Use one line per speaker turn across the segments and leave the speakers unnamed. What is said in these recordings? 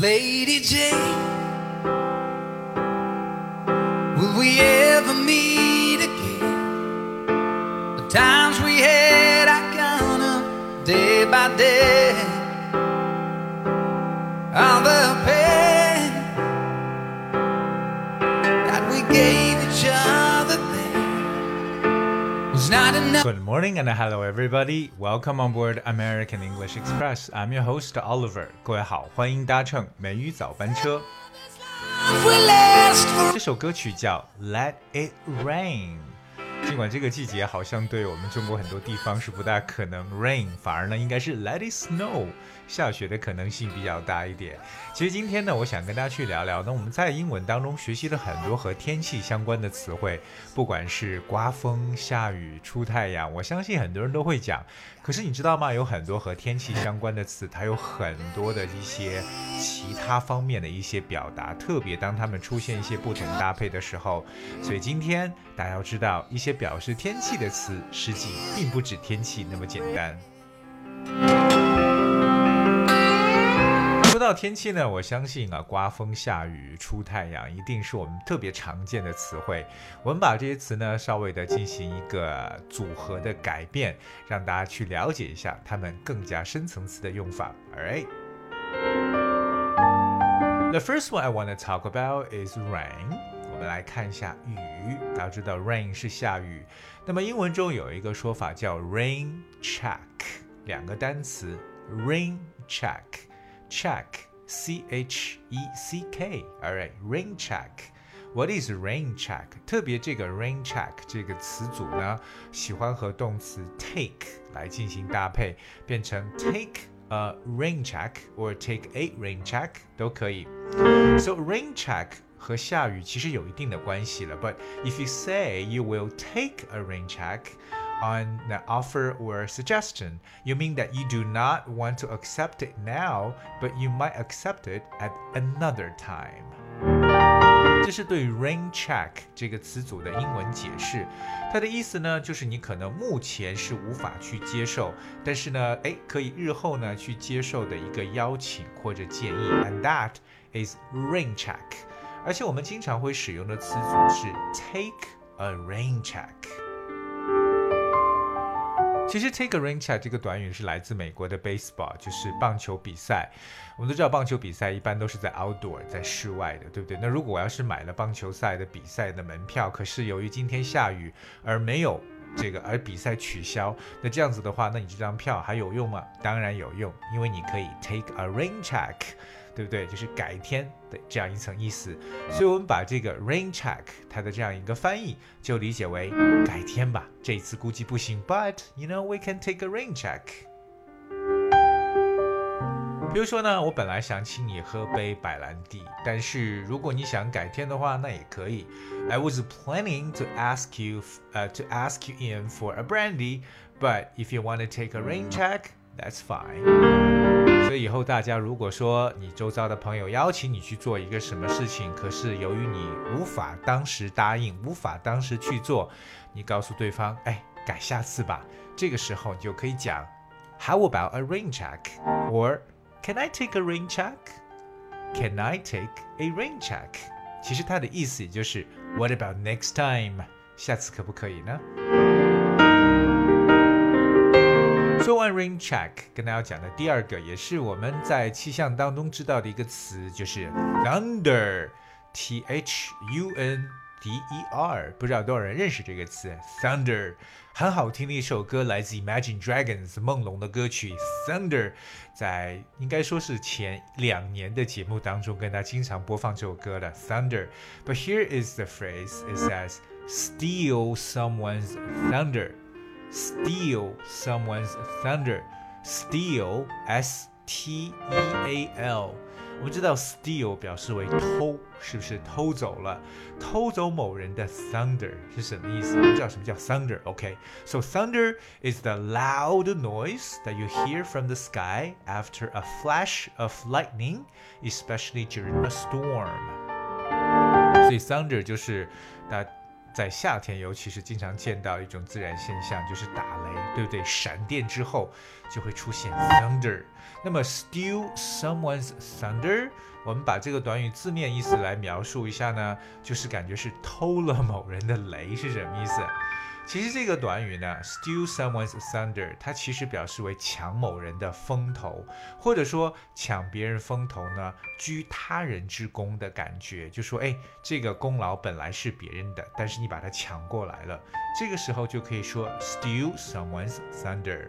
Lady Jane, will we ever meet again? The times we had, I count day by day.
Good morning and hello everybody. Welcome on board American English Express. I'm your host Oliver. 各位好，欢迎搭乘美语早班车。
Love will last for
这首歌曲叫《Let It Rain》。 尽管这个季节好像对我们中国很多地方是不大可能 rain，反而呢应该是 let it snow，下雪的可能性比较大一点。其实今天呢，我想跟大家去聊聊，那我们在英文当中学习了很多和天气相关的词汇，不管是刮风、下雨、出太阳，我相信很多人都会讲。可是你知道吗？有很多和天气相关的词，它有很多的一些其他方面的一些表达，特别当它们出现一些不同搭配的时候。所以今天大家要知道，一些表示天气的词，实际并不止天气那么简单。说到天气呢，我相信啊，刮风下雨、出太阳，一定是我们特别常见的词汇。我们把这些词呢，稍微的进行一个组合的改变，让大家去了解一下它们更加深层次的用法。Alright。The first one I want to talk about is rain. 我们来看一下雨。大家知道 rain 是下雨，那么英文中有一个说法叫 rain check，两个单词 rain check。check, C H E C K. All right, rain check. What is rain check? 特别这个 rain check 这个词组呢，喜欢和动词 take 来进行搭配，变成 take a rain check or take a rain check 都可以。So rain check 和下雨其实有一定的关系了。But if you say you will take a rain check on the offer or suggestion, you mean that you do not want to accept it now, but you might accept it at another time. 这是对 rain check 这个词组的英文解释，它的意思呢，就是你可能目前是无法去接受，但是呢，哎，可以日后呢去接受的一个邀请或者建议，and that is rain check。而且我们经常会使用的词组是 take a rain check。 其实 take a rain check 这个短语是来自美国的 baseball，就是棒球比赛。我们都知道棒球比赛一般都是在 outdoor，在室外的，对不对？那如果我要是买了棒球赛的比赛的门票，可是由于今天下雨而没有这个，而比赛取消，那这样子的话，那你这张票还有用吗？当然有用，因为你可以 take a rain check。对不对？就是改天的这样一层意思，所以我们把这个 rain check 它的这样一个翻译就理解为改天吧。这一次估计不行，but you know we can take a rain check。比如说呢，我本来想请你喝杯白兰地，但是如果你想改天的话，那也可以。I was planning to ask you, uh, to ask you in for a brandy, but if you want to take a rain check, that's fine. 所以以后大家如果说你周遭的朋友邀请你去做一个什么事情，可是由于你无法当时答应，无法当时去做，你告诉对方，哎，改下次吧。这个时候你就可以讲，How about a rain check? Or Can I take a rain check? Can I take a rain check? 其实它的意思也就是 What about next time? 下次可不可以呢？说完 rain check，跟大家讲的第二个，也是我们在气象当中知道的一个词，就是 thunder，t h u n d e r，不知道多少人认识这个词，thunder，很好听的一首歌，来自 Imagine Dragons 梦龙的歌曲 Thunder，在应该说是前两年的节目当中，跟大家经常播放这首歌的 Thunder。But here is the phrase: it says steal someone's thunder。steal someone's thunder. Steal, S T E A L。我们知道 steal 表示为偷，是不是偷走了？偷走某人的 thunder 是什么意思？我们知道什么叫 thunder，OK？So、okay? thunder is the loud noise that you hear from the sky after a flash of lightning, especially during a storm. 所以 thunder 就是大。 在夏天，尤其是经常见到一种自然现象，就是打雷。对不对？闪电之后就会出现 thunder。那么 steal someone's thunder，我们把这个短语字面意思来描述一下呢，就是感觉是偷了某人的雷，是什么意思？其实这个短语呢，steal someone's thunder，它其实表示为抢某人的风头，或者说抢别人风头呢，居他人之功的感觉，就说哎，这个功劳本来是别人的，但是你把它抢过来了，这个时候就可以说 steal someone's thunder。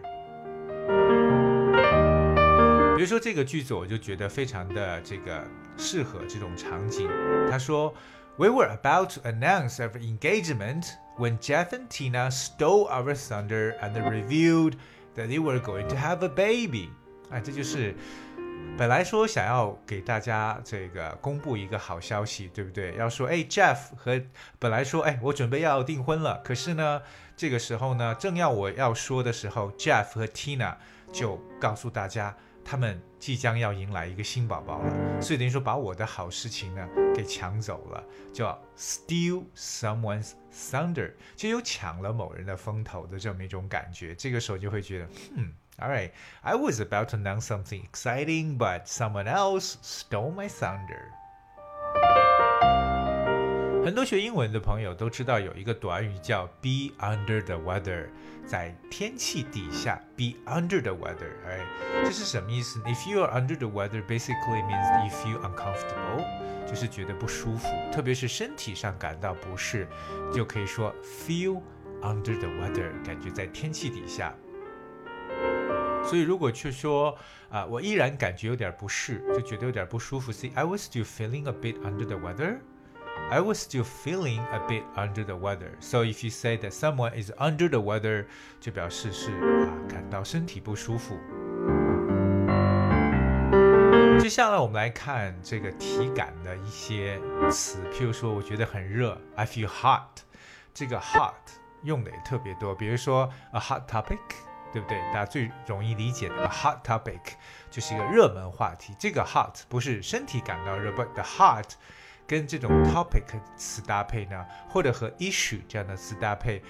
比如说这个句子，我就觉得非常的这个适合这种场景。他说，We were about to announce our engagement。When Jeff and Tina stole our thunder and revealed that they were going to have a baby。哎，这就是本来说想要给大家这个公布一个好消息，对不对？要说，哎，Jeff 和本来说，哎，我准备要订婚了。可是呢，这个时候呢，正要我要说的时候，Jeff 和 Tina 就告诉大家。他们即将要迎来一个新宝宝了，所以等于说把我的好事情呢给抢走了，叫 steal someone's thunder，就有抢了某人的风头的这么一种感觉。这个时候就会觉得，嗯，All right，I was about to announce something exciting，but someone else stole my thunder。很多学英文的朋友都知道有一个短语叫 be under the weather。在天气底下，be under the weather，哎，这是什么意思？If you are under the weather，basically means you feel uncomfortable，就是觉得不舒服，特别是身体上感到不适，就可以说 feel under the weather，感觉在天气底下。所以如果去说啊，我依然感觉有点不适，就觉得有点不舒服，say I was still feeling a bit under the weather。 I was still feeling a bit under the weather. So if you say that someone is under the weather，就表示是啊感到身体不舒服。接下来我们来看这个体感的一些词，譬如说我觉得很热，I feel hot。这个 hot 用的也特别多，比如说 a hot topic，对不对？大家最容易理解的 a hot topic 就是一个热门话题。这个 hot 不是身体感到热，but the hot 跟这种 topic 词搭配呢，或者和 issue 这样的词搭配，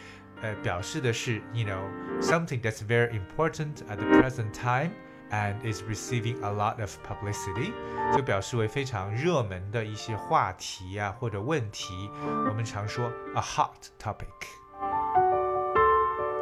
呃，表示的是，you know something that's very important at the present time and is receiving a lot of publicity，就表示为非常热门的一些话题啊或者问题，我们常说 a hot topic。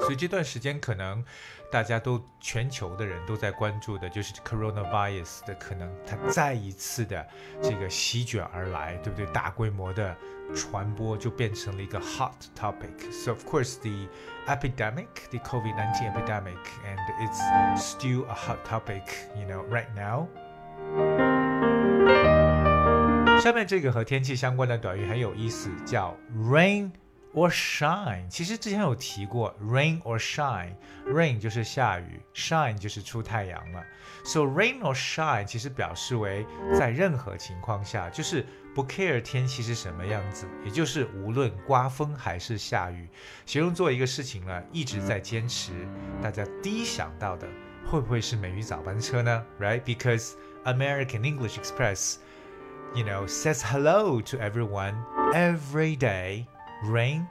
所以这段时间可能大家都全球的人都在关注的，就是 coronavirus 的可能它再一次的这个席卷而来，对不对？大规模的传播就变成了一个 hot topic. So of course the epidemic, the COVID-19 epidemic, and it's still a hot topic, you know, right now. 下面这个和天气相关的短语很有意思，叫 rain。or shine，其实之前有提过，rain or shine，rain 就是下雨，shine 就是出太阳了。So rain or shine 其实表示为在任何情况下，就是不 care 天气是什么样子，也就是无论刮风还是下雨，形容做一个事情呢一直在坚持。大家第一想到的会不会是美语早班车呢？Right? Because American English Express, you know, says hello to everyone every day. Rain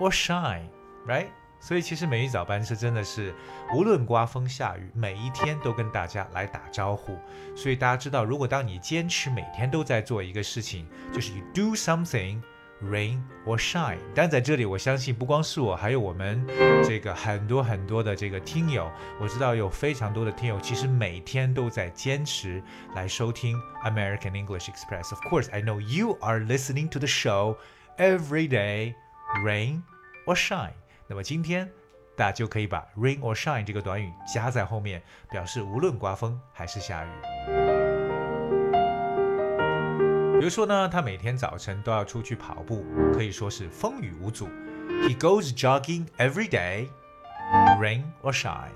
or shine, right? 所以其实美语早班车真的是无论刮风下雨，每一天都跟大家来打招呼。所以大家知道，如果当你坚持每天都在做一个事情，就是 you do something, rain or shine。但在这里，我相信不光是我，还有我们这个很多很多的这个听友，我知道有非常多的听友，其实每天都在坚持来收听 American English Express. Of course, I know you are listening to the show. Every day, rain or shine。那么今天大家就可以把 rain or shine 这个短语加在后面，表示无论刮风还是下雨。比如说呢，他每天早晨都要出去跑步，可以说是风雨无阻。He goes jogging every day, rain or shine。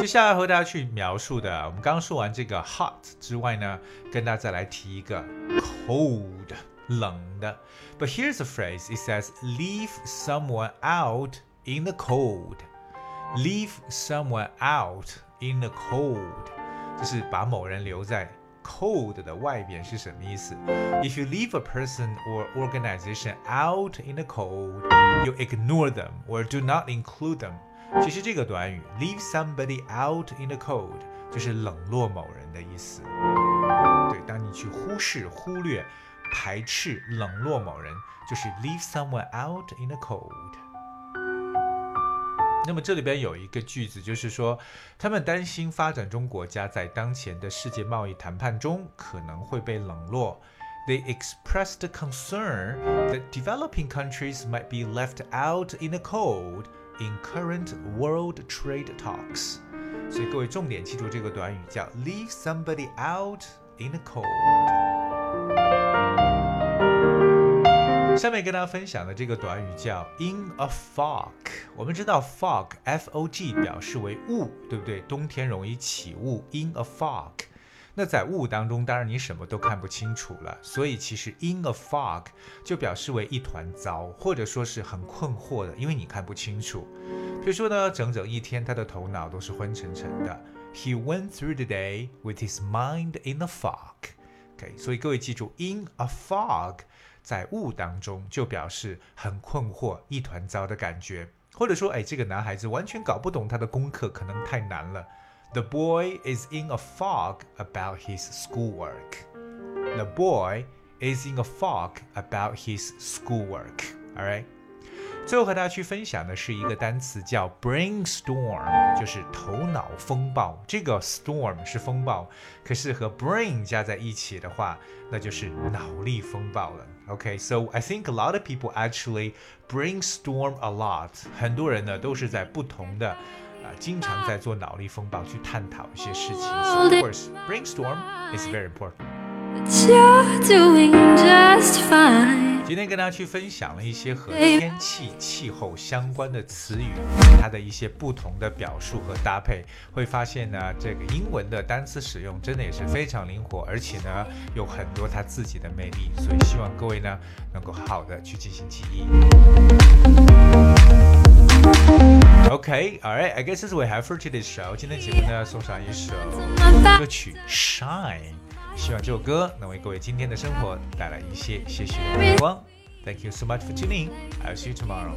接下来和大家去描述的，我们刚刚说完这个 hot 之外呢，跟大家再来提一个 cold 冷的。But here's a phrase. It says, "Leave someone out in the cold." Leave someone out in the cold，就是把某人留在 cold 的外边是什么意思？If you leave a person or organization out in the cold, you ignore them or do not include them。 其实这个短语 leave somebody out in the cold 就是冷落某人的意思。对，当你去忽视、忽略、排斥、冷落某人，就是 leave someone out in the cold。那么这里边有一个句子，就是说，他们担心发展中国家在当前的世界贸易谈判中可能会被冷落。They expressed concern that developing countries might be left out in the cold in current world trade talks。所以各位重点记住这个短语叫 leave somebody out in the cold。下面跟大家分享的这个短语叫 in a fog。我们知道 fog，f o g 表示为雾，对不对？冬天容易起雾，in a fog。 那在雾当中，当然你什么都看不清楚了，所以其实 in a fog 就表示为一团糟，或者说是很困惑的，因为你看不清楚。比如说呢，整整一天他的头脑都是昏沉沉的。He went through the day with his mind in a fog。OK，所以各位记住，in a fog。在雾当中，就表示很困惑、一团糟的感觉，或者说，哎，这个男孩子完全搞不懂他的功课，可能太难了。The boy is in a fog about his schoolwork. The boy is in a fog about his schoolwork. All right. 最后和大家去分享的是一个单词叫 brainstorm，就是头脑风暴。这个 storm 是风暴，可是和 brain 加在一起的话，那就是脑力风暴了。OK，so I think a lot of people actually brainstorm a lot。很多人呢都是在不同的 啊，经常在做脑力风暴去探讨一些事情。So of course, brainstorm is very important. 今天跟大家去分享了一些和天气、气候相关的词语，它的一些不同的表述和搭配，会发现呢，这个英文的单词使用真的也是非常灵活，而且呢，有很多它自己的魅力。所以希望各位呢，能够好好的去进行记忆。Okay，all right，I guess this we have for today's show。今天节目呢，送上一首歌曲《Shine》。希望这首歌能为各位今天的生活带来一些些许的阳光。Thank you so much for tuning. I'll see you tomorrow.